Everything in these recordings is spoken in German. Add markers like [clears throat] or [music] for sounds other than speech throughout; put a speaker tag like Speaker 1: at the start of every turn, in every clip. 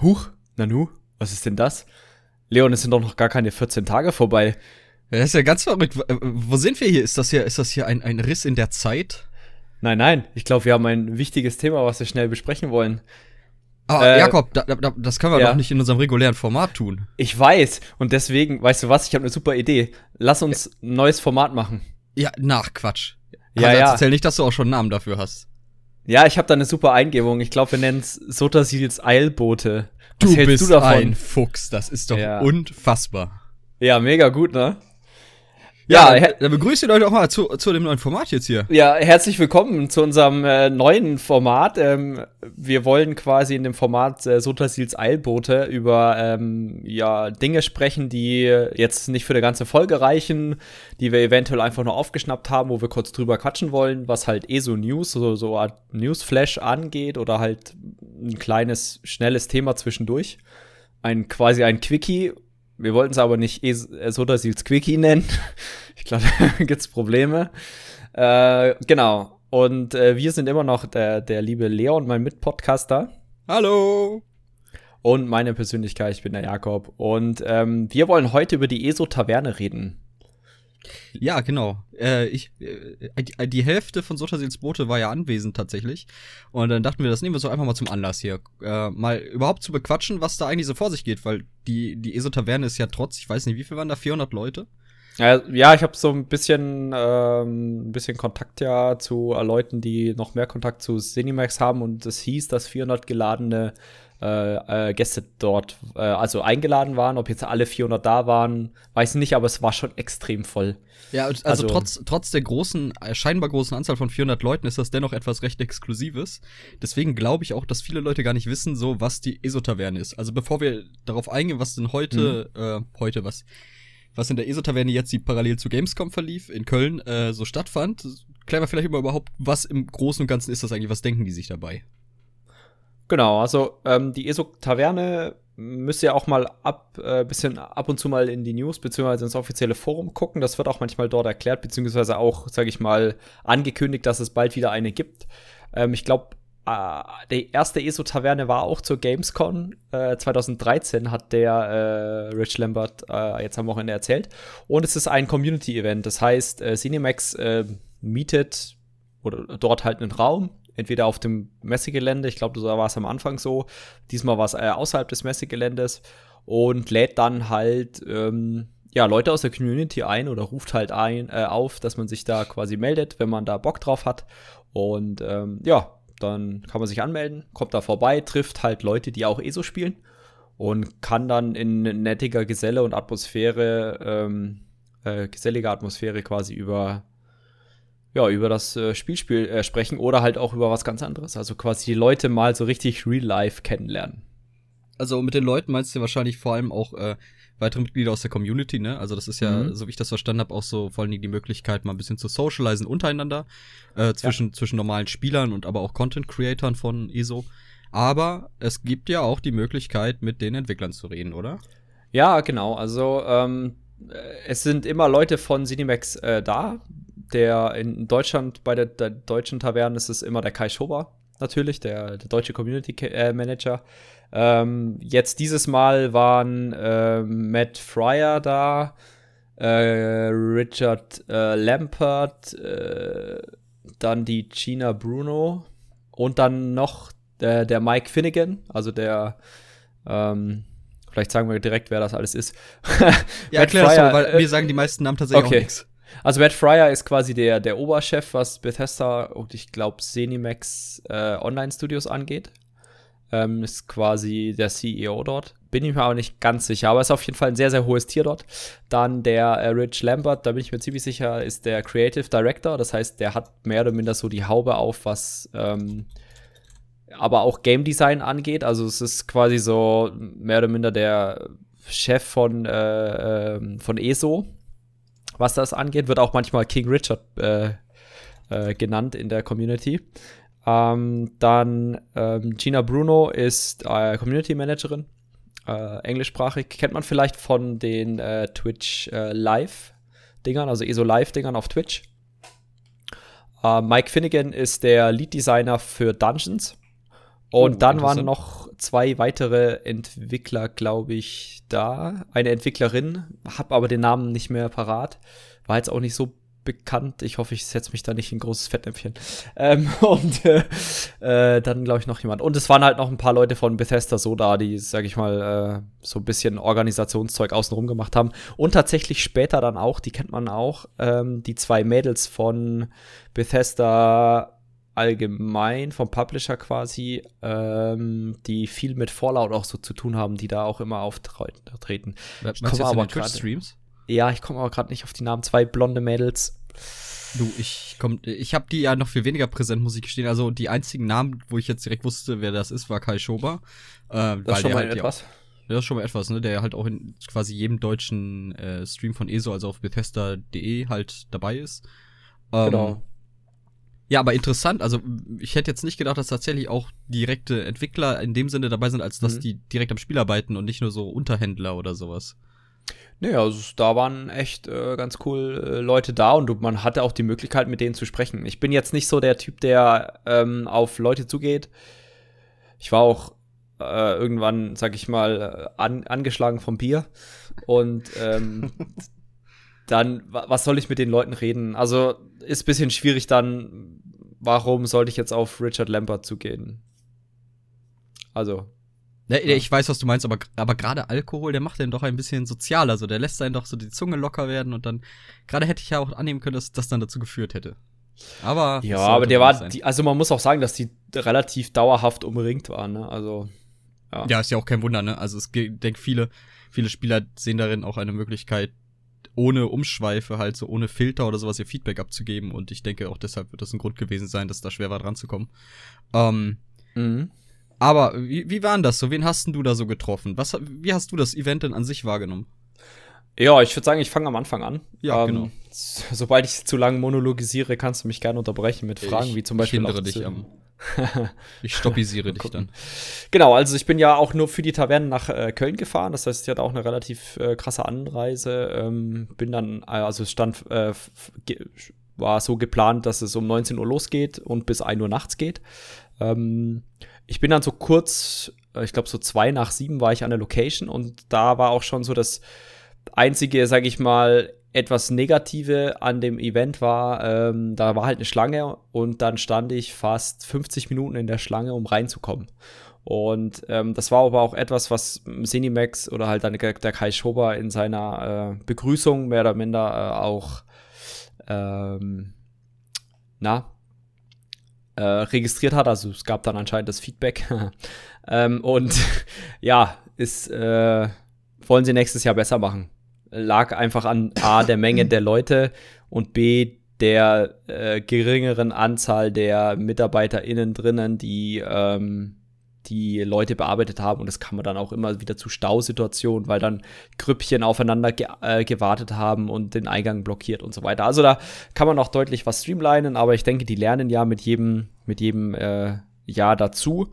Speaker 1: Huch, Nanu, was ist denn das? Leon, es sind doch noch gar keine 14 Tage vorbei.
Speaker 2: Ja, das ist ja ganz verrückt. Äh, wo sind wir hier? Ist das hier, ist das hier ein, ein Riss in der Zeit?
Speaker 1: Nein, nein, ich glaube, wir haben ein wichtiges Thema, was wir schnell besprechen wollen.
Speaker 2: Ah, äh, Jakob, da, da, das können wir ja. doch nicht in unserem regulären Format tun.
Speaker 1: Ich weiß. Und deswegen, weißt du was, ich habe eine super Idee. Lass uns ein neues Format machen.
Speaker 2: Ja, nach Quatsch. Ja, also, ja. Erzähl nicht, dass du auch schon einen Namen dafür hast.
Speaker 1: Ja, ich habe da eine super Eingebung. Ich glaube, wir nennen es Sotasils Eilbote.
Speaker 2: Was du bist du davon? ein Fuchs. Das ist doch ja. unfassbar.
Speaker 1: Ja, mega gut, ne?
Speaker 2: Ja, ja dann begrüße ich euch auch mal zu, zu dem neuen Format jetzt hier.
Speaker 1: Ja, herzlich willkommen zu unserem äh, neuen Format. Ähm, wir wollen quasi in dem Format äh, Sotasils Eilbote über ähm, ja, Dinge sprechen, die jetzt nicht für eine ganze Folge reichen, die wir eventuell einfach nur aufgeschnappt haben, wo wir kurz drüber quatschen wollen, was halt eh so News, so, so Art Newsflash angeht oder halt ein kleines, schnelles Thema zwischendurch. Ein quasi ein Quickie wir wollten es aber nicht es Soda-Seals Quickie nennen. [laughs] ich glaube, [laughs] da gibt's Probleme. Äh, genau. Und äh, wir sind immer noch der, der liebe Leon, mein Mitpodcaster.
Speaker 2: Hallo!
Speaker 1: Und meine Persönlichkeit, ich bin der Jakob. Und ähm, wir wollen heute über die ESO-Taverne reden.
Speaker 2: Ja, genau. Äh, ich, äh, die Hälfte von Sotasils Boote war ja anwesend tatsächlich. Und dann dachten wir, das nehmen wir so einfach mal zum Anlass hier. Äh, mal überhaupt zu bequatschen, was da eigentlich so vor sich geht, weil die, die ESO-Taverne ist ja trotz, ich weiß nicht, wie viel waren da, 400 Leute?
Speaker 1: Ja, ich habe so ein bisschen, ähm, ein bisschen Kontakt ja zu Leuten, die noch mehr Kontakt zu Cinemax haben und es hieß, dass 400 geladene äh, äh, Gäste dort, äh, also eingeladen waren. Ob jetzt alle 400 da waren, weiß ich nicht, aber es war schon extrem voll.
Speaker 2: Ja, also, also trotz, trotz der großen, äh, scheinbar großen Anzahl von 400 Leuten ist das dennoch etwas recht Exklusives. Deswegen glaube ich auch, dass viele Leute gar nicht wissen, so was die ESO-Taverne ist. Also bevor wir darauf eingehen, was denn heute, mhm. äh, heute was, was in der ESO-Taverne jetzt, die parallel zu Gamescom verlief, in Köln, äh, so stattfand, klären wir vielleicht immer überhaupt, was im Großen und Ganzen ist das eigentlich, was denken die sich dabei?
Speaker 1: Genau, also ähm, die ESO-Taverne müsst ihr auch mal ab, äh, bisschen ab und zu mal in die News beziehungsweise ins offizielle Forum gucken. Das wird auch manchmal dort erklärt, beziehungsweise auch, sage ich mal, angekündigt, dass es bald wieder eine gibt. Ähm, ich glaube, äh, die erste ESO-Taverne war auch zur Gamescom. Äh, 2013 hat der äh, Rich Lambert äh, jetzt am Wochenende erzählt. Und es ist ein Community-Event. Das heißt, äh, Cinemax äh, mietet oder dort halt einen Raum, entweder auf dem Messegelände, ich glaube, da war es am Anfang so, diesmal war es äh, außerhalb des Messegeländes und lädt dann halt ähm, ja, Leute aus der Community ein oder ruft halt ein, äh, auf, dass man sich da quasi meldet, wenn man da Bock drauf hat. Und ähm, ja, dann kann man sich anmelden, kommt da vorbei, trifft halt Leute, die auch ESO spielen und kann dann in nettiger Geselle und Atmosphäre, ähm, äh, geselliger Atmosphäre quasi über ja, über das äh, Spielspiel äh, sprechen oder halt auch über was ganz anderes. Also quasi die Leute mal so richtig real life kennenlernen.
Speaker 2: Also mit den Leuten meinst du wahrscheinlich vor allem auch äh, weitere Mitglieder aus der Community, ne? Also das ist ja, mhm. so wie ich das verstanden habe, auch so vor allen Dingen die Möglichkeit, mal ein bisschen zu socialisen untereinander, äh, zwischen, ja. zwischen normalen Spielern und aber auch Content-Creatern von ESO. Aber es gibt ja auch die Möglichkeit, mit den Entwicklern zu reden, oder?
Speaker 1: Ja, genau. Also ähm, äh, es sind immer Leute von Cinemax äh, da, der in Deutschland bei der, der deutschen Taverne ist es immer der Kai Schober, natürlich, der, der deutsche Community äh, Manager. Ähm, jetzt dieses Mal waren äh, Matt Fryer da, äh, Richard äh, Lampert, äh, dann die Gina Bruno und dann noch der, der Mike Finnegan, also der ähm, Vielleicht sagen wir direkt, wer das alles ist. [laughs]
Speaker 2: ja, erklär das so, weil äh, mir sagen die meisten Namen tatsächlich okay. auch nichts.
Speaker 1: Also Matt Fryer ist quasi der, der Oberchef, was Bethesda und ich glaube Zenimax äh, Online-Studios angeht. Ähm, ist quasi der CEO dort. Bin ich mir aber nicht ganz sicher, aber ist auf jeden Fall ein sehr, sehr hohes Tier dort. Dann der äh, Rich Lambert, da bin ich mir ziemlich sicher, ist der Creative Director. Das heißt, der hat mehr oder minder so die Haube auf, was ähm, aber auch Game Design angeht. Also es ist quasi so mehr oder minder der Chef von, äh, ähm, von ESO was das angeht. Wird auch manchmal King Richard äh, äh, genannt in der Community. Ähm, dann ähm, Gina Bruno ist äh, Community Managerin, äh, englischsprachig. Kennt man vielleicht von den äh, Twitch äh, Live-Dingern, also ESO Live-Dingern auf Twitch. Mike Finnegan ist der Lead Designer für Dungeons. Und oh, dann waren noch zwei weitere Entwickler, glaube ich, da. Eine Entwicklerin, hab aber den Namen nicht mehr parat. War jetzt auch nicht so bekannt. Ich hoffe, ich setze mich da nicht in großes Fettnäpfchen. [laughs] Ähm, und äh, äh, dann, glaube ich, noch jemand. Und es waren halt noch ein paar Leute von Bethesda so da, die, sag ich mal, äh, so ein bisschen Organisationszeug außenrum gemacht haben. Und tatsächlich später dann auch, die kennt man auch, ähm, die zwei Mädels von Bethesda allgemein, vom Publisher quasi, ähm, die viel mit Fallout auch so zu tun haben, die da auch immer auftreten.
Speaker 2: Ich komme aber gerade Streams.
Speaker 1: Ja, ich komme aber gerade nicht auf die Namen. Zwei blonde Mädels.
Speaker 2: Du, ich komm, ich habe die ja noch viel weniger präsent, muss ich gestehen. Also die einzigen Namen, wo ich jetzt direkt wusste, wer das ist, war Kai Schober.
Speaker 1: Äh, das ist schon mal halt etwas. Ja,
Speaker 2: das ist schon mal etwas, ne? Der halt auch in quasi jedem deutschen äh, Stream von ESO, also auf Bethesda.de halt dabei ist. Ähm, genau. Ja, aber interessant. Also ich hätte jetzt nicht gedacht, dass tatsächlich auch direkte Entwickler in dem Sinne dabei sind, als dass mhm. die direkt am Spiel arbeiten und nicht nur so Unterhändler oder sowas.
Speaker 1: Nee, also da waren echt äh, ganz cool äh, Leute da und man hatte auch die Möglichkeit, mit denen zu sprechen. Ich bin jetzt nicht so der Typ, der ähm, auf Leute zugeht. Ich war auch äh, irgendwann, sag ich mal, äh, an, angeschlagen vom Bier. Und ähm, [laughs] dann, was soll ich mit den Leuten reden? Also ist ein bisschen schwierig dann, warum sollte ich jetzt auf Richard Lambert zugehen? Also,
Speaker 2: ja, ich weiß, was du meinst, aber, aber gerade Alkohol, der macht den doch ein bisschen sozialer. So, der lässt einen doch so die Zunge locker werden und dann, gerade hätte ich ja auch annehmen können, dass das dann dazu geführt hätte. Aber.
Speaker 1: Ja, aber der war, die, also man muss auch sagen, dass die relativ dauerhaft umringt waren, ne? Also.
Speaker 2: Ja. ja, ist ja auch kein Wunder, ne? Also, ich denke, viele, viele Spieler sehen darin auch eine Möglichkeit, ohne Umschweife, halt so ohne Filter oder sowas ihr Feedback abzugeben. Und ich denke auch deshalb wird das ein Grund gewesen sein, dass da schwer war dran zu kommen. Ähm, mhm. Aber wie, wie war denn das so? Wen hast denn du da so getroffen? Was, wie hast du das Event denn an sich wahrgenommen?
Speaker 1: Ja, ich würde sagen, ich fange am Anfang an.
Speaker 2: Ja, ähm, genau.
Speaker 1: Sobald ich zu lange monologisiere, kannst du mich gerne unterbrechen mit Fragen, ich, wie zum Beispiel.
Speaker 2: Ich hindere dich am. Ich stoppisiere [laughs] dich dann.
Speaker 1: Genau, also ich bin ja auch nur für die Taverne nach äh, Köln gefahren. Das heißt, ich hatte auch eine relativ äh, krasse Anreise. Ähm, bin dann, äh, also es stand, äh, war so geplant, dass es um 19 Uhr losgeht und bis 1 Uhr nachts geht. Ähm, ich bin dann so kurz, äh, ich glaube so zwei nach sieben war ich an der Location und da war auch schon so das einzige, sag ich mal, etwas Negative an dem Event war, ähm, da war halt eine Schlange und dann stand ich fast 50 Minuten in der Schlange, um reinzukommen. Und ähm, das war aber auch etwas, was Cinemax oder halt dann der Kai Schober in seiner äh, Begrüßung mehr oder minder äh, auch ähm, na, äh, registriert hat. Also es gab dann anscheinend das Feedback. [laughs] ähm, und [laughs] ja, ist, äh, wollen sie nächstes Jahr besser machen. Lag einfach an A, der Menge der Leute und B, der äh, geringeren Anzahl der MitarbeiterInnen drinnen, die ähm, die Leute bearbeitet haben. Und das kam dann auch immer wieder zu Stausituationen, weil dann Grüppchen aufeinander ge äh, gewartet haben und den Eingang blockiert und so weiter. Also da kann man noch deutlich was streamlinen, aber ich denke, die lernen ja mit jedem, mit jedem äh, Jahr dazu.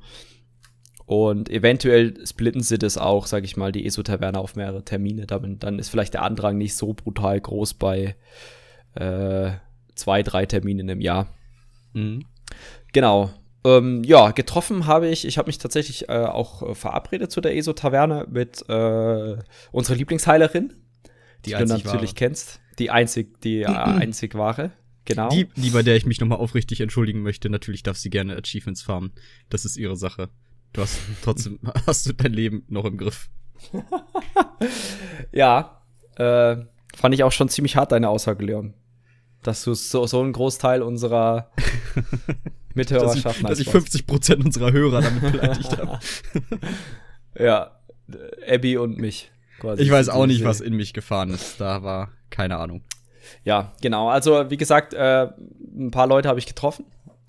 Speaker 1: Und eventuell splitten sie das auch, sage ich mal, die ESO-Taverne auf mehrere Termine. Dann, dann ist vielleicht der Andrang nicht so brutal groß bei äh, zwei, drei Terminen im Jahr. Mhm. Genau. Ähm, ja, getroffen habe ich, ich habe mich tatsächlich äh, auch äh, verabredet zu der ESO-Taverne mit äh, unserer Lieblingsheilerin, die, die du natürlich wahre. kennst. Die einzig, die äh, [clears throat] einzig wahre. Genau.
Speaker 2: Die, die, bei der ich mich nochmal aufrichtig entschuldigen möchte, natürlich darf sie gerne Achievements farmen. Das ist ihre Sache. Du hast trotzdem, [laughs] hast du dein Leben noch im Griff. [laughs]
Speaker 1: ja, äh, fand ich auch schon ziemlich hart, deine Aussage, Leon. Dass du so, so einen Großteil unserer [laughs] Mithörerschaft
Speaker 2: Dass ich, dass ich 50% unserer Hörer damit beleidigt habe.
Speaker 1: ja, Abby und mich.
Speaker 2: Quasi. Ich weiß auch nicht, was in mich gefahren ist. Da war keine Ahnung.
Speaker 1: Ja, genau. Also, wie gesagt, äh, ein paar Leute habe ich getroffen.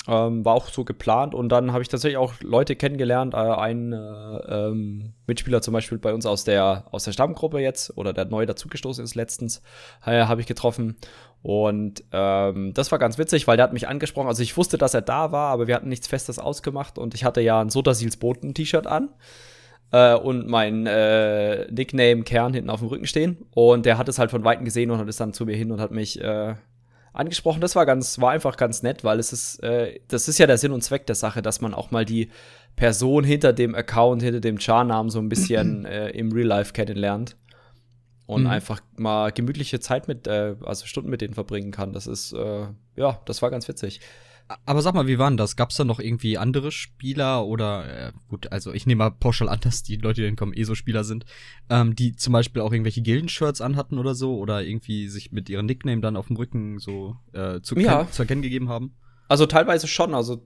Speaker 1: Ähm, war auch so geplant und dann habe ich tatsächlich auch Leute kennengelernt. Äh, ein äh, ähm, Mitspieler zum Beispiel bei uns aus der, aus der Stammgruppe jetzt oder der neu dazugestoßen ist letztens, äh, habe ich getroffen. Und ähm, das war ganz witzig, weil der hat mich angesprochen. Also ich wusste, dass er da war, aber wir hatten nichts Festes ausgemacht und ich hatte ja ein Sodasils Boten-T-Shirt an äh, und mein äh, Nickname Kern hinten auf dem Rücken stehen. Und der hat es halt von Weitem gesehen und ist dann zu mir hin und hat mich äh, angesprochen. Das war ganz, war einfach ganz nett, weil es ist, äh, das ist ja der Sinn und Zweck der Sache, dass man auch mal die Person hinter dem Account, hinter dem Char-Namen so ein bisschen [clears throat] äh, im Real Life kennenlernt und mhm. einfach mal gemütliche Zeit mit, äh, also Stunden mit denen verbringen kann. Das ist, äh, ja, das war ganz witzig.
Speaker 2: Aber sag mal, wie waren das? Gab es da noch irgendwie andere Spieler oder äh, gut, also ich nehme mal pauschal an, [laughs] dass die Leute, die dann kommen, eh so Spieler sind, ähm, die zum Beispiel auch irgendwelche Gilden-Shirts anhatten oder so oder irgendwie sich mit ihrem Nickname dann auf dem Rücken so äh, zu,
Speaker 1: ja.
Speaker 2: zu erkennen gegeben haben?
Speaker 1: Also teilweise schon. Also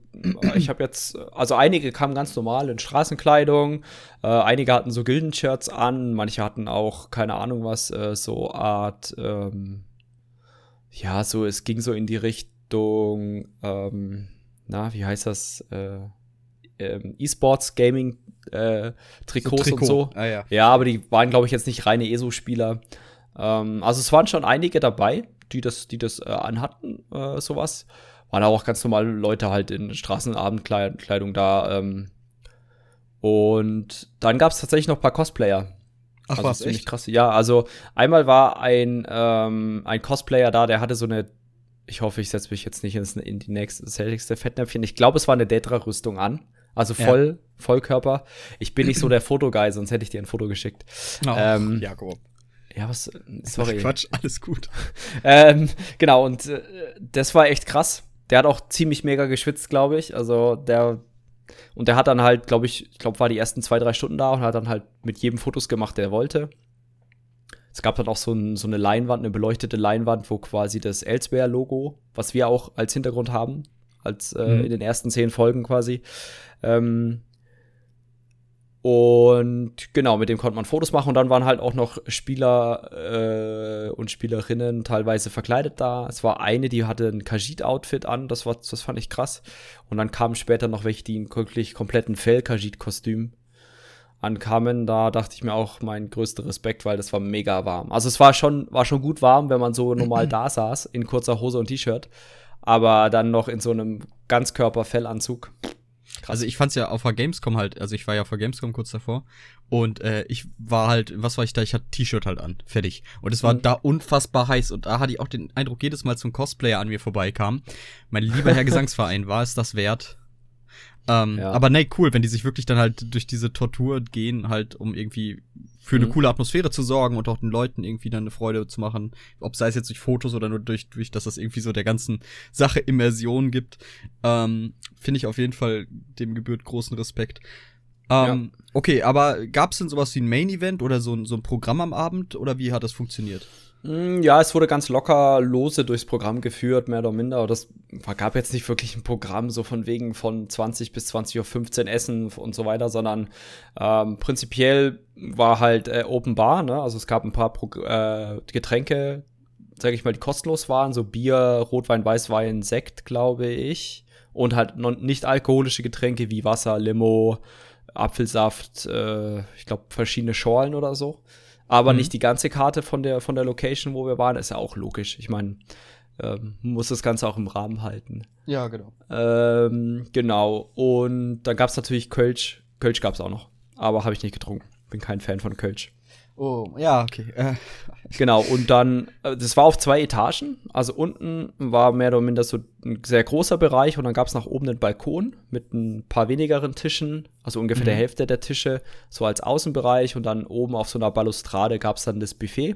Speaker 1: ich habe jetzt, also einige kamen ganz normal in Straßenkleidung, äh, einige hatten so Gilden-Shirts an, manche hatten auch keine Ahnung was, äh, so Art, ähm, ja, so es ging so in die Richtung Richtung, ähm, na, wie heißt das? Äh, ähm, E-Sports Gaming äh, Trikots so Trikot. und so.
Speaker 2: Ah, ja.
Speaker 1: ja, aber die waren, glaube ich, jetzt nicht reine ESO-Spieler. Ähm, also es waren schon einige dabei, die das, die das äh, anhatten, äh, sowas. Waren auch ganz normale Leute halt in Straßenabendkleidung da. Ähm, und dann gab es tatsächlich noch ein paar Cosplayer.
Speaker 2: Ach
Speaker 1: also
Speaker 2: was,
Speaker 1: echt krass. Ja, also einmal war ein, ähm, ein Cosplayer da, der hatte so eine ich hoffe, ich setze mich jetzt nicht ins, in die nächste, das nächste Fettnäpfchen. Ich glaube, es war eine Detra-Rüstung an. Also voll, ja. Vollkörper. Ich bin nicht so der Fotoguy, sonst hätte ich dir ein Foto geschickt.
Speaker 2: Oh, ähm, Jakob.
Speaker 1: Ja, was, sorry.
Speaker 2: Quatsch, alles gut. [laughs]
Speaker 1: ähm, genau, und äh, das war echt krass. Der hat auch ziemlich mega geschwitzt, glaube ich. Also der, und der hat dann halt, glaube ich, ich glaube, war die ersten zwei, drei Stunden da und hat dann halt mit jedem Fotos gemacht, der er wollte. Es gab dann auch so, ein, so eine Leinwand, eine beleuchtete Leinwand, wo quasi das Elsewhere-Logo, was wir auch als Hintergrund haben, als äh, mhm. in den ersten zehn Folgen quasi. Ähm, und genau, mit dem konnte man Fotos machen und dann waren halt auch noch Spieler äh, und Spielerinnen teilweise verkleidet da. Es war eine, die hatte ein Kajit-Outfit an, das, war, das fand ich krass. Und dann kamen später noch welche, die einen wirklich kompletten Fell-Kajit-Kostüm ankamen, da dachte ich mir auch mein größter Respekt, weil das war mega warm. Also es war schon, war schon gut warm, wenn man so normal [clears throat] da saß, in kurzer Hose und T-Shirt, aber dann noch in so einem Ganzkörper-Fellanzug.
Speaker 2: Also ich fand's ja auf der Gamescom halt, also ich war ja auf der Gamescom kurz davor und äh, ich war halt, was war ich da? Ich hatte T-Shirt halt an, fertig. Und es war mhm. da unfassbar heiß und da hatte ich auch den Eindruck, jedes Mal zum Cosplayer an mir vorbeikam. Mein lieber Herr [laughs] Gesangsverein, war es das wert? Ähm, ja. Aber nee, cool, wenn die sich wirklich dann halt durch diese Tortur gehen, halt um irgendwie für eine mhm. coole Atmosphäre zu sorgen und auch den Leuten irgendwie dann eine Freude zu machen, ob sei es jetzt durch Fotos oder nur durch, durch dass das irgendwie so der ganzen Sache Immersion gibt, ähm, finde ich auf jeden Fall dem gebührt großen Respekt. Ähm, ja. Okay, aber gab es denn sowas wie ein Main-Event oder so, so ein Programm am Abend oder wie hat das funktioniert?
Speaker 1: Hm, ja, es wurde ganz locker lose durchs Programm geführt, mehr oder minder. Das gab jetzt nicht wirklich ein Programm, so von wegen von 20 bis 20.15 Uhr Essen und so weiter, sondern ähm, prinzipiell war halt äh, Open Bar, ne? Also es gab ein paar Pro äh, Getränke, sage ich mal, die kostenlos waren, so Bier, Rotwein, Weißwein, Sekt, glaube ich. Und halt nicht alkoholische Getränke wie Wasser, Limo, Apfelsaft, äh, ich glaube verschiedene Schorlen oder so aber mhm. nicht die ganze Karte von der, von der Location, wo wir waren. Ist ja auch logisch. Ich meine, ähm, muss das Ganze auch im Rahmen halten.
Speaker 2: Ja, genau.
Speaker 1: Ähm, genau. Und dann gab es natürlich Kölsch. Kölsch gab es auch noch. Aber habe ich nicht getrunken. Bin kein Fan von Kölsch.
Speaker 2: Oh, ja, okay. Äh.
Speaker 1: Genau, und dann, äh, das war auf zwei Etagen. Also unten war mehr oder minder so ein sehr großer Bereich und dann gab es nach oben einen Balkon mit ein paar wenigeren Tischen, also ungefähr mhm. der Hälfte der Tische, so als Außenbereich und dann oben auf so einer Balustrade gab es dann das Buffet.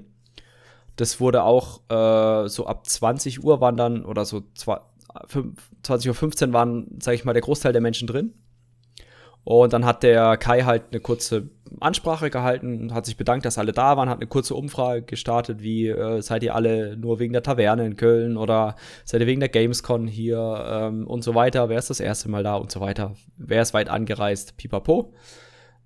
Speaker 1: Das wurde auch äh, so ab 20 Uhr waren dann, oder so 20.15 Uhr waren, sag ich mal, der Großteil der Menschen drin. Und dann hat der Kai halt eine kurze Ansprache gehalten, hat sich bedankt, dass alle da waren, hat eine kurze Umfrage gestartet, wie äh, seid ihr alle nur wegen der Taverne in Köln oder seid ihr wegen der Gamescon hier ähm, und so weiter, wer ist das erste Mal da und so weiter, wer ist weit angereist, pipapo.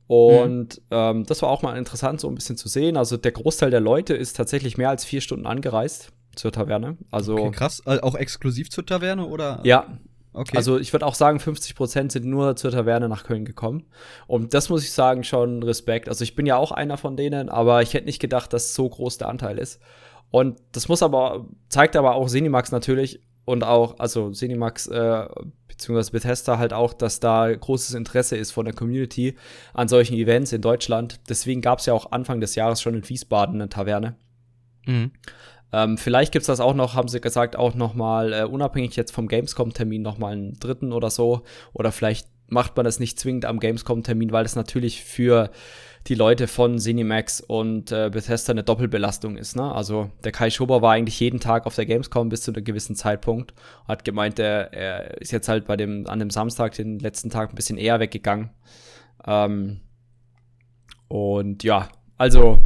Speaker 1: Und mhm. ähm, das war auch mal interessant, so ein bisschen zu sehen. Also der Großteil der Leute ist tatsächlich mehr als vier Stunden angereist zur Taverne. Also okay,
Speaker 2: krass, äh, auch exklusiv zur Taverne oder?
Speaker 1: Ja, Okay. Also ich würde auch sagen, 50 Prozent sind nur zur Taverne nach Köln gekommen. Und das muss ich sagen, schon Respekt. Also ich bin ja auch einer von denen, aber ich hätte nicht gedacht, dass so groß der Anteil ist. Und das muss aber, zeigt aber auch Senimax natürlich und auch, also Senimax äh, beziehungsweise Bethesda halt auch, dass da großes Interesse ist von der Community an solchen Events in Deutschland. Deswegen gab es ja auch Anfang des Jahres schon in Wiesbaden eine Taverne. Mhm. Ähm, vielleicht gibt es das auch noch, haben sie gesagt, auch noch mal äh, unabhängig jetzt vom Gamescom-Termin noch mal einen dritten oder so. Oder vielleicht macht man das nicht zwingend am Gamescom-Termin, weil es natürlich für die Leute von Cinemax und äh, Bethesda eine Doppelbelastung ist. Ne? Also der Kai Schober war eigentlich jeden Tag auf der Gamescom bis zu einem gewissen Zeitpunkt. Hat gemeint, er, er ist jetzt halt bei dem, an dem Samstag, den letzten Tag, ein bisschen eher weggegangen. Ähm, und ja, also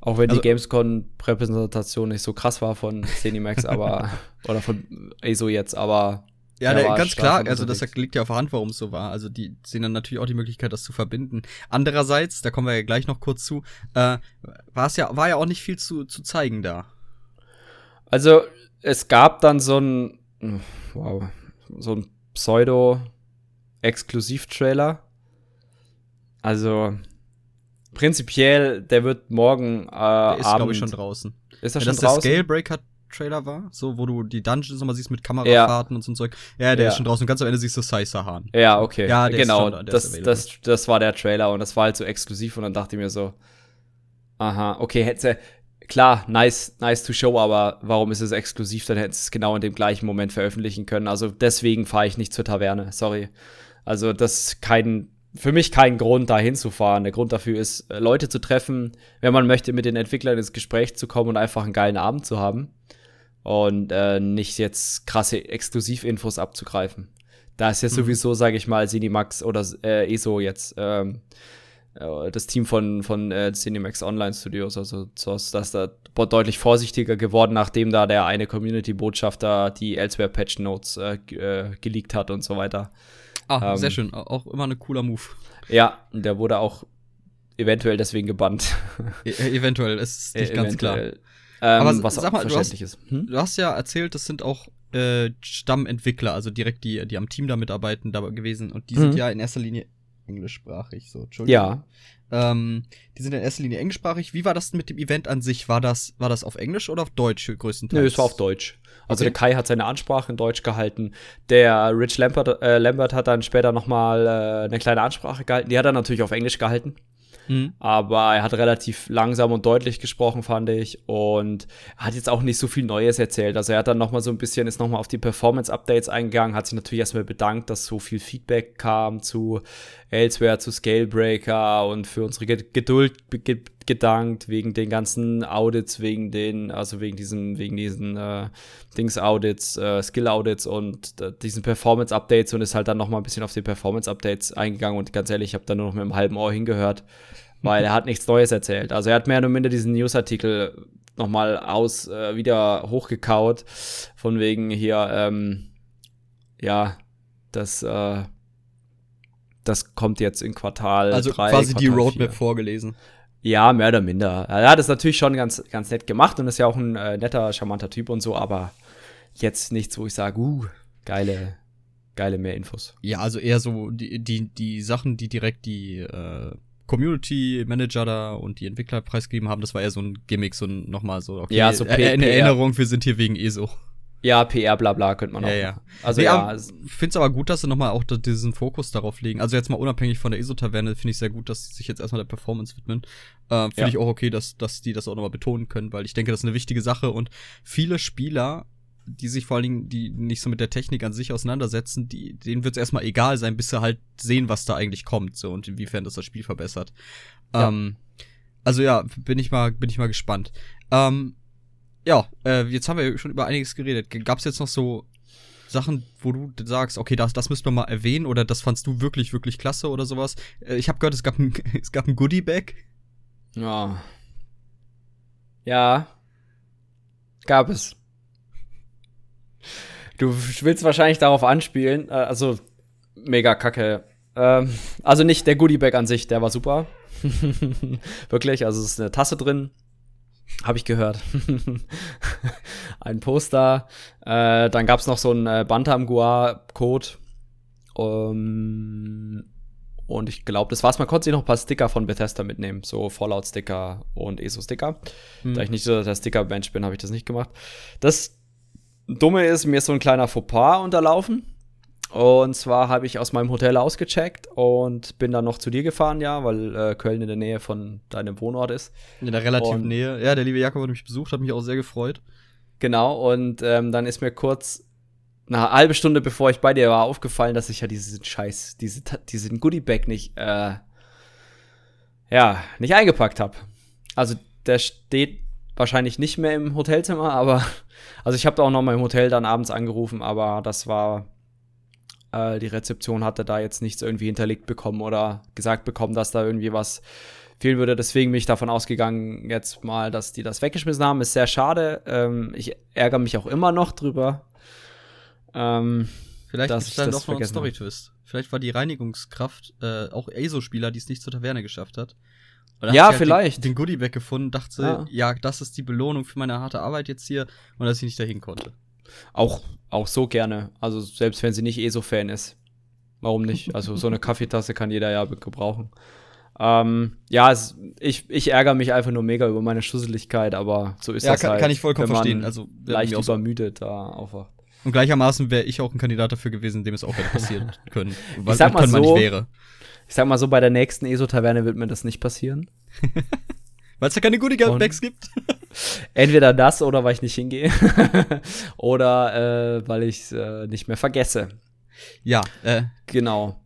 Speaker 1: auch wenn also, die Gamescom-Präsentation nicht so krass war von Cinemax, aber [laughs] oder von ESO jetzt, aber
Speaker 2: ja, der, ganz klar, also das liegt ja auf der Hand, warum es so war. Also die sehen dann natürlich auch die Möglichkeit, das zu verbinden. Andererseits, da kommen wir ja gleich noch kurz zu, äh, war es ja, war ja auch nicht viel zu, zu zeigen da.
Speaker 1: Also es gab dann so ein, wow, so ein Pseudo-Exklusiv-Trailer. Also prinzipiell, der wird morgen äh, der
Speaker 2: ist, glaube ich, schon draußen.
Speaker 1: Ist er ja, schon das draußen?
Speaker 2: Der Scalebreaker Trailer war, so wo du die Dungeons nochmal siehst mit Kamerafahrten ja. und so ein Zeug. Ja, der ja. ist schon draußen und ganz am Ende siehst du Sai Sahan.
Speaker 1: Ja, okay. Ja, genau. Schon, das, das, das war der Trailer und das war halt so exklusiv und dann dachte ich mir so, aha, okay, hätte klar, nice, nice to show, aber warum ist es exklusiv? Dann hätte es genau in dem gleichen Moment veröffentlichen können. Also deswegen fahre ich nicht zur Taverne, sorry. Also das ist kein, für mich kein Grund, da hinzufahren. Der Grund dafür ist, äh, Leute zu treffen, wenn man möchte, mit den Entwicklern ins Gespräch zu kommen und einfach einen geilen Abend zu haben und äh, nicht jetzt krasse Exklusivinfos abzugreifen. Da ist jetzt mhm. sowieso, sage ich mal, Cinemax oder äh, ESO jetzt ähm, äh, das Team von, von äh, Cinemax Online Studios, also das, das da deutlich vorsichtiger geworden, nachdem da der eine Community-Botschafter die Elsewhere-Patch Notes äh, äh, geleakt hat und so weiter.
Speaker 2: Ah, ähm, sehr schön. Auch immer ein cooler Move.
Speaker 1: Ja, der wurde auch eventuell deswegen gebannt.
Speaker 2: E eventuell, ist nicht ganz klar.
Speaker 1: Ähm, Aber was sag mal, du hast,
Speaker 2: ist. Hm? du hast ja erzählt, das sind auch äh, Stammentwickler, also direkt die, die am Team da mitarbeiten, da gewesen. Und die mhm. sind ja in erster Linie englischsprachig, so,
Speaker 1: Entschuldigung. Ja.
Speaker 2: Ähm, die sind in erster Linie englischsprachig. Wie war das mit dem Event an sich? War das, war das auf Englisch oder auf Deutsch größtenteils?
Speaker 1: Nö, es war auf Deutsch. Also okay. der Kai hat seine Ansprache in Deutsch gehalten. Der Rich Lambert, äh, Lambert hat dann später noch mal äh, eine kleine Ansprache gehalten. Die hat er natürlich auf Englisch gehalten. Mhm. Aber er hat relativ langsam und deutlich gesprochen, fand ich. Und hat jetzt auch nicht so viel Neues erzählt. Also er hat dann noch mal so ein bisschen, ist noch mal auf die Performance-Updates eingegangen, hat sich natürlich erstmal bedankt, dass so viel Feedback kam zu Elsewhere, zu Scalebreaker und für unsere Geduld gedankt, wegen den ganzen Audits, wegen den, also wegen diesen, wegen diesen äh, Dings-Audits, äh, Skill-Audits und äh, diesen Performance-Updates und ist halt dann noch mal ein bisschen auf die Performance-Updates eingegangen und ganz ehrlich, ich habe da nur noch mit einem halben Ohr hingehört, weil er hat nichts Neues erzählt. Also er hat mehr oder minder diesen News-Artikel noch mal aus, äh, wieder hochgekaut, von wegen hier, ähm, ja, das, äh, das kommt jetzt in Quartal
Speaker 2: Also drei, quasi Quartal die Roadmap 4. vorgelesen.
Speaker 1: Ja, mehr oder minder. Er hat es natürlich schon ganz, ganz nett gemacht und ist ja auch ein äh, netter, charmanter Typ und so, aber jetzt nichts, wo ich sage, uh, geile, geile mehr Infos.
Speaker 2: Ja, also eher so die, die, die Sachen, die direkt die äh, Community Manager da und die Entwickler preisgegeben haben, das war eher so ein Gimmick, so ein, nochmal so,
Speaker 1: okay, ja, so
Speaker 2: P eine Erinnerung, wir sind hier wegen ESO.
Speaker 1: Ja, PR, bla bla, könnte man auch.
Speaker 2: Ja, ja. Also, nee, ja. Ich finde es aber gut, dass sie nochmal auch diesen Fokus darauf legen. Also, jetzt mal unabhängig von der ESO-Taverne, finde ich sehr gut, dass sie sich jetzt erstmal der Performance widmen. Äh, finde ja. ich auch okay, dass, dass die das auch nochmal betonen können, weil ich denke, das ist eine wichtige Sache und viele Spieler, die sich vor allen Dingen, die nicht so mit der Technik an sich auseinandersetzen, die, denen wird es erstmal egal sein, bis sie halt sehen, was da eigentlich kommt, so und inwiefern das das Spiel verbessert. Ja. Ähm, also ja, bin ich mal, bin ich mal gespannt. Ähm, ja, äh, jetzt haben wir schon über einiges geredet. Gab es jetzt noch so Sachen, wo du sagst, okay, das, das müssen wir mal erwähnen oder das fandst du wirklich, wirklich klasse oder sowas? Äh, ich habe gehört, es gab ein, [laughs] es gab ein Goodie-Bag.
Speaker 1: Ja. Ja. Gab es. Du willst wahrscheinlich darauf anspielen, äh, also mega kacke. Ähm, also nicht der Goodie-Bag an sich, der war super. [laughs] Wirklich, also es ist eine Tasse drin, habe ich gehört. [laughs] ein Poster. Äh, dann gab es noch so einen äh, Bantam-Gua-Code. Um, und ich glaube, das war's. Man konnte sich noch ein paar Sticker von Bethesda mitnehmen. So Fallout-Sticker und ESO-Sticker. Hm. Da ich nicht so der Sticker-Bench bin, habe ich das nicht gemacht. Das Dumme ist, mir ist so ein kleiner Fauxpas unterlaufen. Und zwar habe ich aus meinem Hotel ausgecheckt und bin dann noch zu dir gefahren, ja, weil äh, Köln in der Nähe von deinem Wohnort ist.
Speaker 2: In der relativen Nähe. Ja, der liebe Jakob hat mich besucht, hat mich auch sehr gefreut.
Speaker 1: Genau, und ähm, dann ist mir kurz eine halbe Stunde bevor ich bei dir war aufgefallen, dass ich ja diesen Scheiß, diese, diesen Goodie-Bag nicht, äh, ja, nicht eingepackt habe. Also der steht wahrscheinlich nicht mehr im Hotelzimmer, aber [laughs] also ich habe da auch noch mal im Hotel dann abends angerufen, aber das war äh, die Rezeption hatte da jetzt nichts irgendwie hinterlegt bekommen oder gesagt bekommen, dass da irgendwie was fehlen würde. Deswegen bin ich davon ausgegangen, jetzt mal, dass die das weggeschmissen haben. Ist sehr schade. Ähm, ich ärgere mich auch immer noch drüber.
Speaker 2: Ähm, Vielleicht ist dann doch noch ein Story-Twist. Vielleicht war die Reinigungskraft äh, auch ESO-Spieler, die es nicht zur Taverne geschafft hat.
Speaker 1: ja, halt vielleicht.
Speaker 2: Den, den Goodie weggefunden, dachte, ja. ja, das ist die Belohnung für meine harte Arbeit jetzt hier und dass ich nicht dahin konnte.
Speaker 1: Auch, auch so gerne. Also selbst wenn sie nicht ESO-Fan ist. Warum nicht? Also so eine [laughs] Kaffeetasse kann jeder ja gebrauchen. Ähm, ja, es, ich, ich ärgere mich einfach nur mega über meine Schusseligkeit, aber so ist
Speaker 2: ja,
Speaker 1: das
Speaker 2: kann,
Speaker 1: halt.
Speaker 2: kann ich vollkommen verstehen. Also
Speaker 1: leicht übermüdet da aufwacht.
Speaker 2: Und gleichermaßen wäre ich auch ein Kandidat dafür gewesen, dem es auch hätte passieren [laughs] können.
Speaker 1: ich sag mal so, wäre. Ich sag mal so, bei der nächsten ESO-Taverne wird mir das nicht passieren. [laughs]
Speaker 2: Weil es ja keine Goodie Bags gibt. [laughs]
Speaker 1: entweder das oder weil ich nicht hingehe. [laughs] oder äh, weil ich es äh, nicht mehr vergesse.
Speaker 2: Ja,
Speaker 1: äh. Genau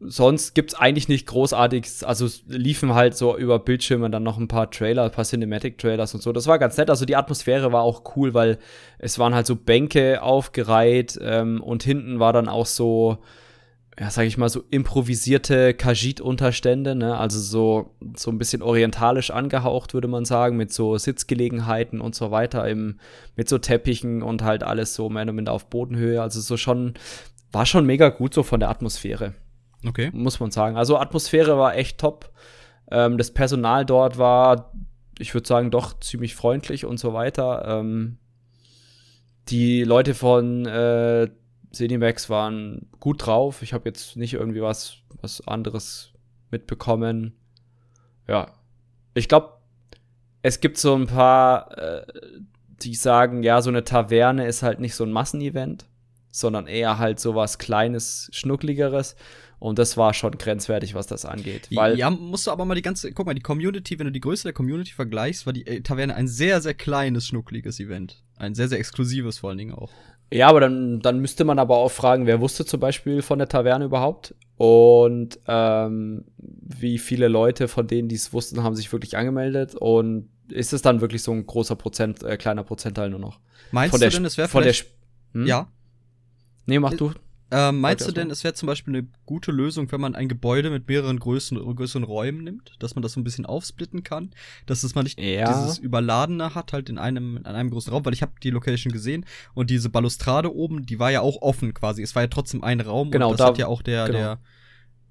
Speaker 1: sonst gibt's eigentlich nicht großartig, also liefen halt so über Bildschirme dann noch ein paar Trailer, ein paar Cinematic-Trailers und so. Das war ganz nett. Also die Atmosphäre war auch cool, weil es waren halt so Bänke aufgereiht ähm, und hinten war dann auch so, ja, sag ich mal, so improvisierte Kajit-Unterstände, ne? Also so, so ein bisschen orientalisch angehaucht, würde man sagen, mit so Sitzgelegenheiten und so weiter, im, mit so Teppichen und halt alles so mehr oder minder auf Bodenhöhe. Also so schon, war schon mega gut so von der Atmosphäre.
Speaker 2: Okay.
Speaker 1: Muss man sagen. Also Atmosphäre war echt top. Ähm, das Personal dort war, ich würde sagen, doch ziemlich freundlich und so weiter. Ähm, die Leute von äh, Cinemax waren gut drauf. Ich habe jetzt nicht irgendwie was, was anderes mitbekommen. Ja. Ich glaube, es gibt so ein paar, äh, die sagen, ja, so eine Taverne ist halt nicht so ein Massenevent, sondern eher halt so was Kleines, Schnuckligeres. Und das war schon grenzwertig, was das angeht. Weil
Speaker 2: ja, musst du aber mal die ganze, guck mal, die Community, wenn du die Größe der Community vergleichst, war die äh, Taverne ein sehr, sehr kleines, schnuckliges Event. Ein sehr, sehr exklusives vor allen Dingen auch.
Speaker 1: Ja, aber dann, dann müsste man aber auch fragen, wer wusste zum Beispiel von der Taverne überhaupt? Und ähm, wie viele Leute von denen, die es wussten, haben sich wirklich angemeldet? Und ist es dann wirklich so ein großer Prozent, äh, kleiner Prozentteil nur noch?
Speaker 2: Meinst
Speaker 1: von
Speaker 2: du
Speaker 1: der,
Speaker 2: denn, es wäre
Speaker 1: vielleicht?
Speaker 2: Der, hm? Ja.
Speaker 1: Nee, mach du.
Speaker 2: Ähm, meinst du denn, es wäre zum Beispiel eine gute Lösung, wenn man ein Gebäude mit mehreren Größen, größeren Räumen nimmt, dass man das so ein bisschen aufsplitten kann, dass es man nicht ja. dieses Überladene hat, halt in einem, in einem großen Raum, weil ich habe die Location gesehen und diese Balustrade oben, die war ja auch offen quasi. Es war ja trotzdem ein Raum
Speaker 1: genau,
Speaker 2: und
Speaker 1: das
Speaker 2: da, hat ja auch der,
Speaker 1: genau.
Speaker 2: der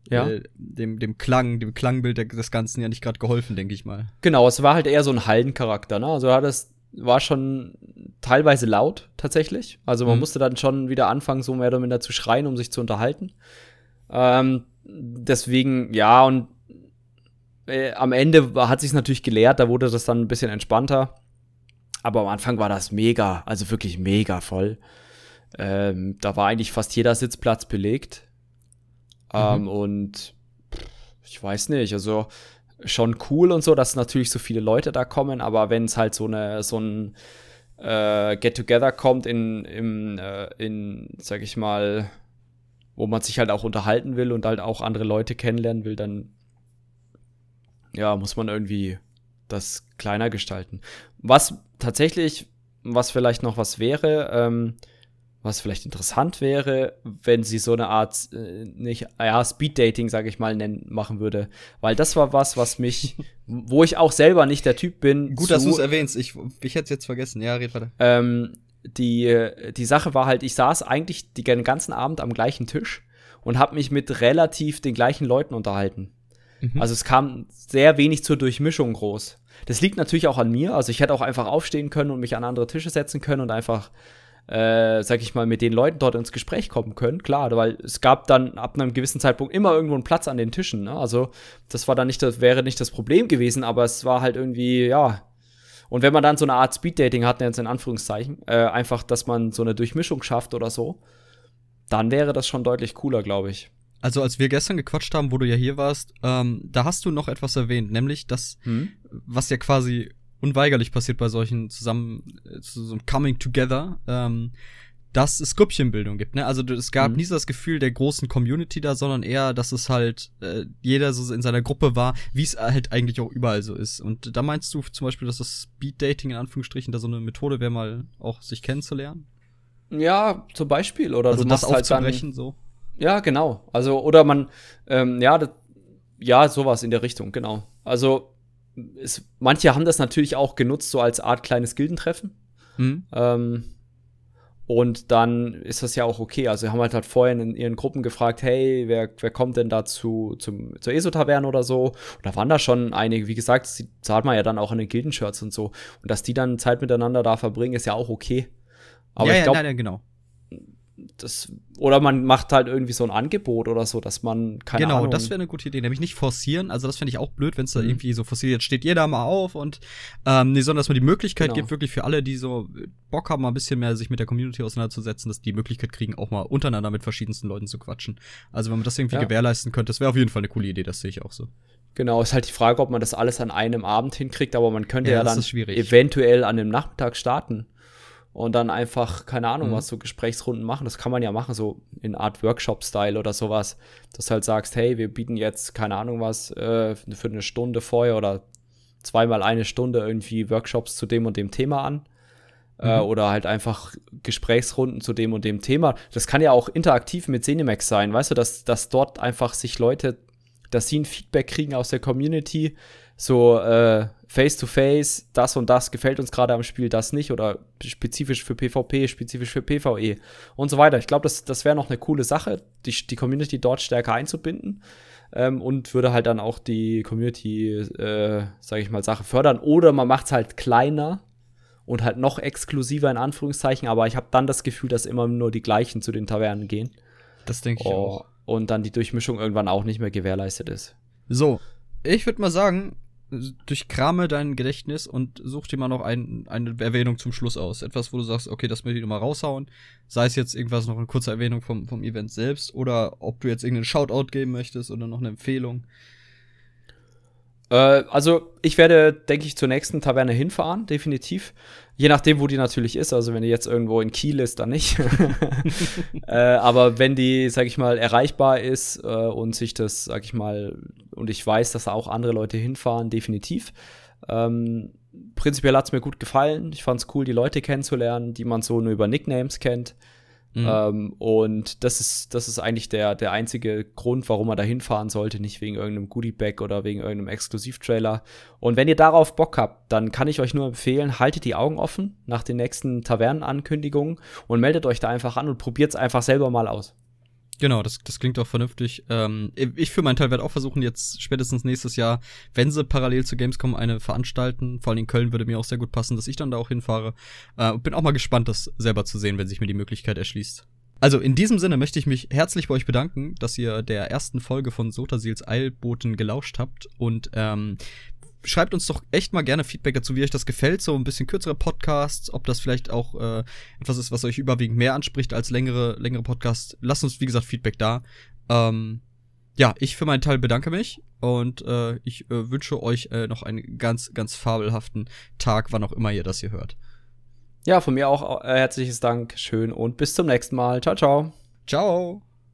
Speaker 2: ja. Äh, dem, dem Klang, dem Klangbild des Ganzen ja nicht gerade geholfen, denke ich mal.
Speaker 1: Genau, es war halt eher so ein Hallencharakter, ne? Also hat es war schon teilweise laut tatsächlich. Also man mhm. musste dann schon wieder anfangen, so mehr oder minder zu schreien, um sich zu unterhalten. Ähm, deswegen, ja, und äh, am Ende hat sich natürlich gelehrt, da wurde das dann ein bisschen entspannter. Aber am Anfang war das mega, also wirklich mega voll. Ähm, da war eigentlich fast jeder Sitzplatz belegt. Mhm. Ähm, und ich weiß nicht, also schon cool und so, dass natürlich so viele Leute da kommen, aber wenn es halt so eine so ein äh, Get-Together kommt in, im, äh, in, sag ich mal, wo man sich halt auch unterhalten will und halt auch andere Leute kennenlernen will, dann ja, muss man irgendwie das kleiner gestalten. Was tatsächlich, was vielleicht noch was wäre, ähm, was vielleicht interessant wäre, wenn sie so eine Art äh, nicht ja Speed Dating, sage ich mal, nennen machen würde, weil das war was, was mich, wo ich auch selber nicht der Typ bin.
Speaker 2: Gut, zu, dass du es erwähnst. Ich, ich hätte es jetzt vergessen. Ja, red weiter.
Speaker 1: Ähm, die die Sache war halt, ich saß eigentlich den ganzen Abend am gleichen Tisch und habe mich mit relativ den gleichen Leuten unterhalten. Mhm. Also es kam sehr wenig zur Durchmischung groß. Das liegt natürlich auch an mir. Also ich hätte auch einfach aufstehen können und mich an andere Tische setzen können und einfach äh, sag ich mal, mit den Leuten dort ins Gespräch kommen können, klar, weil es gab dann ab einem gewissen Zeitpunkt immer irgendwo einen Platz an den Tischen, ne? Also, das war dann nicht, das wäre nicht das Problem gewesen, aber es war halt irgendwie, ja. Und wenn man dann so eine Art Speeddating hat, jetzt in Anführungszeichen, äh, einfach, dass man so eine Durchmischung schafft oder so, dann wäre das schon deutlich cooler, glaube ich.
Speaker 2: Also als wir gestern gequatscht haben, wo du ja hier warst, ähm, da hast du noch etwas erwähnt, nämlich das, hm? was ja quasi unweigerlich passiert bei solchen zusammen, äh, so einem Coming Together, ähm, dass es Grüppchenbildung gibt. Ne? Also es gab mhm. nie so das Gefühl der großen Community da, sondern eher, dass es halt äh, jeder so in seiner Gruppe war, wie es halt eigentlich auch überall so ist. Und da meinst du zum Beispiel, dass das Speed Dating in Anführungsstrichen da so eine Methode wäre, mal auch sich kennenzulernen?
Speaker 1: Ja, zum Beispiel. Oder
Speaker 2: also du das aufzubrechen halt dann, so.
Speaker 1: Ja, genau. Also, oder man, ähm, ja, das, ja, sowas in der Richtung, genau. Also, es, manche haben das natürlich auch genutzt, so als Art kleines Gildentreffen. Mhm. Ähm, und dann ist das ja auch okay. Also, sie haben halt, halt vorhin in ihren Gruppen gefragt, hey, wer, wer kommt denn dazu zum, zur ESO-Taverne oder so? Und da waren da schon einige. Wie gesagt, das zahlt man ja dann auch an den Gildenshirts und so. Und dass die dann Zeit miteinander da verbringen, ist ja auch okay.
Speaker 2: Aber ja, ich glaube, ja, genau
Speaker 1: das, oder man macht halt irgendwie so ein Angebot oder so, dass man keine
Speaker 2: genau,
Speaker 1: Ahnung.
Speaker 2: Genau, das wäre eine gute Idee. Nämlich nicht forcieren. Also, das fände ich auch blöd, wenn es da mhm. irgendwie so forciert, jetzt steht jeder mal auf und, ähm, nee, sondern dass man die Möglichkeit genau. gibt, wirklich für alle, die so Bock haben, mal ein bisschen mehr sich mit der Community auseinanderzusetzen, dass die Möglichkeit kriegen, auch mal untereinander mit verschiedensten Leuten zu quatschen. Also, wenn man das irgendwie ja. gewährleisten könnte, das wäre auf jeden Fall eine coole Idee, das sehe ich auch so.
Speaker 1: Genau, ist halt die Frage, ob man das alles an einem Abend hinkriegt, aber man könnte ja, ja dann eventuell an dem Nachmittag starten und dann einfach, keine Ahnung, mhm. was so Gesprächsrunden machen. Das kann man ja machen, so in Art Workshop-Style oder sowas. Dass du halt sagst, hey, wir bieten jetzt, keine Ahnung was, äh, für eine Stunde vorher oder zweimal eine Stunde irgendwie Workshops zu dem und dem Thema an. Äh, mhm. Äh, oder halt einfach Gesprächsrunden zu dem und dem Thema. Das kann ja auch interaktiv mit Cinemax sein, weißt du, dass, dass dort einfach sich Leute, dass sie ein Feedback kriegen aus der Community, so äh, face to face, das und das gefällt uns gerade am Spiel, das nicht oder spezifisch für PvP, spezifisch für PvE und so weiter. Ich glaube, das, das wäre noch eine coole Sache, die, die Community dort stärker einzubinden ähm, und würde halt dann auch die Community, äh, sage ich mal, Sache fördern. Oder man macht es halt kleiner und halt noch exklusiver in Anführungszeichen, aber ich habe dann das Gefühl, dass immer nur die gleichen zu den Tavernen gehen.
Speaker 2: Das denke ich oh, auch.
Speaker 1: Und dann die Durchmischung irgendwann auch nicht mehr gewährleistet ist.
Speaker 2: So, ich würde mal sagen, durchkrame dein Gedächtnis und such dir mal noch ein, eine Erwähnung zum Schluss aus. Etwas, wo du sagst, okay, das möchte ich nochmal raushauen. Sei es jetzt irgendwas noch eine kurze Erwähnung vom, vom Event selbst oder ob du jetzt irgendeinen Shoutout geben möchtest oder noch eine Empfehlung.
Speaker 1: Äh, also, ich werde, denke ich, zur nächsten Taverne hinfahren, definitiv. Je nachdem, wo die natürlich ist. Also, wenn die jetzt irgendwo in Kiel ist, dann nicht. [laughs] äh, aber wenn die, sag ich mal, erreichbar ist äh, und sich das, sag ich mal, und ich weiß, dass da auch andere Leute hinfahren, definitiv. Ähm, prinzipiell hat es mir gut gefallen. Ich fand es cool, die Leute kennenzulernen, die man so nur über Nicknames kennt. Mhm. Ähm, und das ist, das ist eigentlich der, der einzige Grund, warum man da hinfahren sollte, nicht wegen irgendeinem Goodie-Bag oder wegen irgendeinem Exklusivtrailer. Und wenn ihr darauf Bock habt, dann kann ich euch nur empfehlen, haltet die Augen offen nach den nächsten Tavernenankündigungen und meldet euch da einfach an und probiert es einfach selber mal aus.
Speaker 2: Genau, das, das klingt auch vernünftig. Ähm, ich für meinen Teil werde auch versuchen, jetzt spätestens nächstes Jahr, wenn sie parallel zu Gamescom eine veranstalten, vor allem in Köln würde mir auch sehr gut passen, dass ich dann da auch hinfahre. Äh, bin auch mal gespannt, das selber zu sehen, wenn sich mir die Möglichkeit erschließt. Also in diesem Sinne möchte ich mich herzlich bei euch bedanken, dass ihr der ersten Folge von Sotasils Eilboten gelauscht habt. Und ähm, schreibt uns doch echt mal gerne Feedback dazu, wie euch das gefällt, so ein bisschen kürzere Podcasts, ob das vielleicht auch äh, etwas ist, was euch überwiegend mehr anspricht als längere, längere Podcasts. Lasst uns, wie gesagt, Feedback da. Ähm, ja, ich für meinen Teil bedanke mich und äh, ich äh, wünsche euch äh, noch einen ganz, ganz fabelhaften Tag, wann auch immer ihr das hier hört.
Speaker 1: Ja, von mir auch äh, herzliches Dank, schön und bis zum nächsten Mal. Ciao, ciao.
Speaker 2: Ciao.